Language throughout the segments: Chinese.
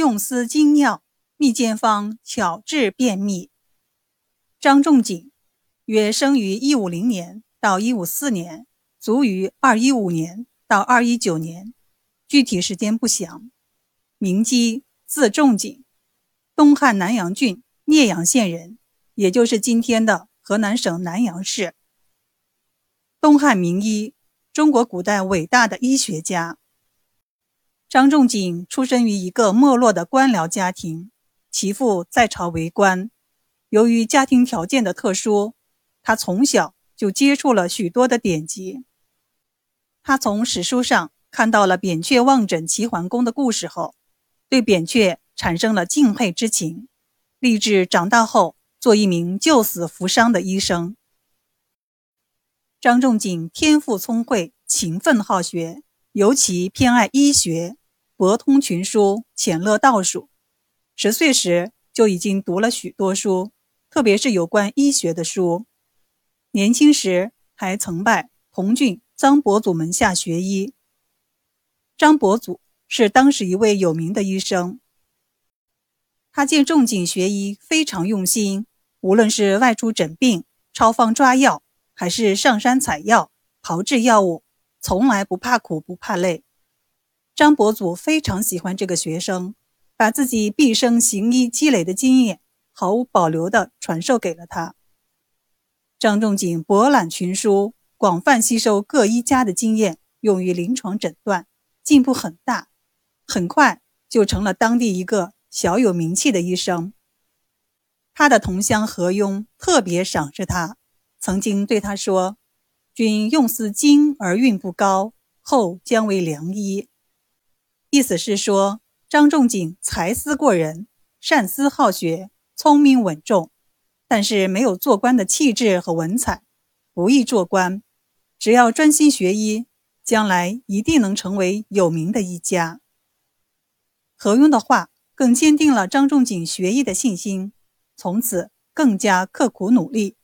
用丝精妙，秘煎方巧治便秘。张仲景，约生于一五零年到一五四年，卒于二一五年到二一九年，具体时间不详。名基，字仲景，东汉南阳郡聂阳县人，也就是今天的河南省南阳市。东汉名医，中国古代伟大的医学家。张仲景出生于一个没落的官僚家庭，其父在朝为官。由于家庭条件的特殊，他从小就接触了许多的典籍。他从史书上看到了扁鹊望诊齐桓公的故事后，对扁鹊产生了敬佩之情，立志长大后做一名救死扶伤的医生。张仲景天赋聪慧，勤奋好学，尤其偏爱医学。博通群书，浅乐道术。十岁时就已经读了许多书，特别是有关医学的书。年轻时还曾拜同郡张伯祖门下学医。张伯祖是当时一位有名的医生。他见仲景学医非常用心，无论是外出诊病、抄方抓药，还是上山采药、炮制药物，从来不怕苦不怕累。张伯祖非常喜欢这个学生，把自己毕生行医积累的经验毫无保留地传授给了他。张仲景博览群书，广泛吸收各医家的经验，用于临床诊断，进步很大，很快就成了当地一个小有名气的医生。他的同乡何庸特别赏识他，曾经对他说：“君用似精而运不高，后将为良医。”意思是说，张仲景才思过人，善思好学，聪明稳重，但是没有做官的气质和文采，不易做官。只要专心学医，将来一定能成为有名的医家。何庸的话更坚定了张仲景学医的信心，从此更加刻苦努力，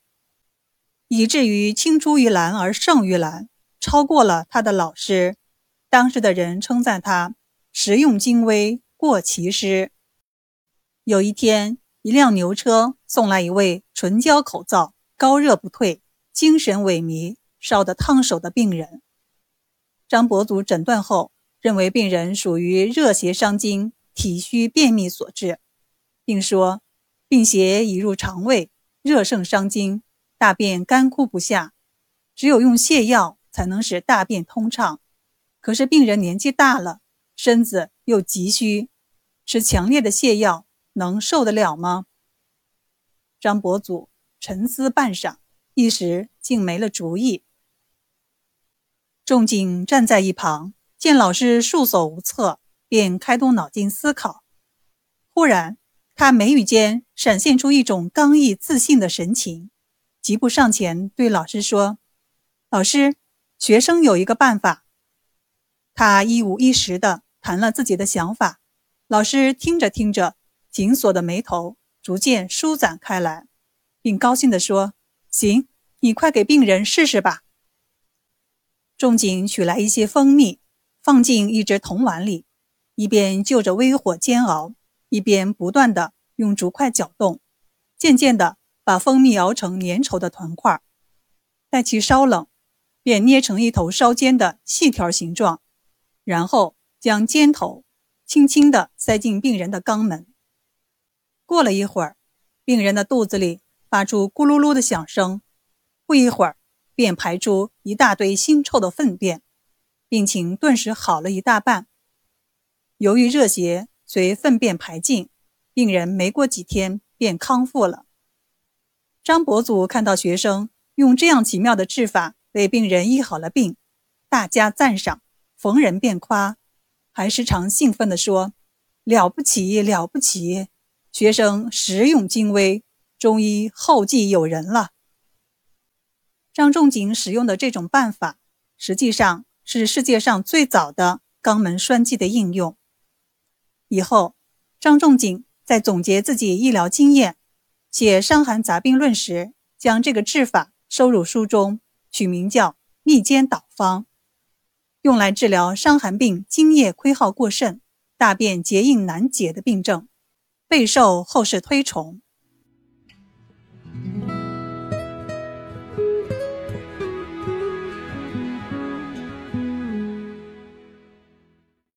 以至于青出于蓝而胜于蓝，超过了他的老师。当时的人称赞他。实用精微，过其师。有一天，一辆牛车送来一位唇焦口燥、高热不退、精神萎靡、烧得烫手的病人。张伯祖诊断后，认为病人属于热邪伤津、体虚便秘所致，并说病邪已入肠胃，热盛伤津，大便干枯不下，只有用泻药才能使大便通畅。可是病人年纪大了。身子又急需，吃强烈的泻药能受得了吗？张伯祖沉思半晌，一时竟没了主意。仲景站在一旁，见老师束手无策，便开动脑筋思考。忽然，他眉宇间闪现出一种刚毅自信的神情，急步上前对老师说：“老师，学生有一个办法。”他一五一十的。谈了自己的想法，老师听着听着，紧锁的眉头逐渐舒展开来，并高兴地说：“行，你快给病人试试吧。”仲景取来一些蜂蜜，放进一只铜碗里，一边就着微火煎熬，一边不断地用竹筷搅动，渐渐地把蜂蜜熬成粘稠的团块，待其稍冷，便捏成一头稍尖的细条形状，然后。将尖头轻轻地塞进病人的肛门。过了一会儿，病人的肚子里发出咕噜噜的响声，不一会儿便排出一大堆腥臭的粪便，病情顿时好了一大半。由于热邪随粪便排尽，病人没过几天便康复了。张伯祖看到学生用这样奇妙的治法为病人医好了病，大加赞赏，逢人便夸。还时常兴奋地说：“了不起，了不起！学生实用精微，中医后继有人了。”张仲景使用的这种办法，实际上是世界上最早的肛门栓剂的应用。以后，张仲景在总结自己医疗经验、写《伤寒杂病论》时，将这个治法收入书中，取名叫《密煎导方》。用来治疗伤寒病津液亏耗过甚，大便结硬难解的病症，备受后世推崇。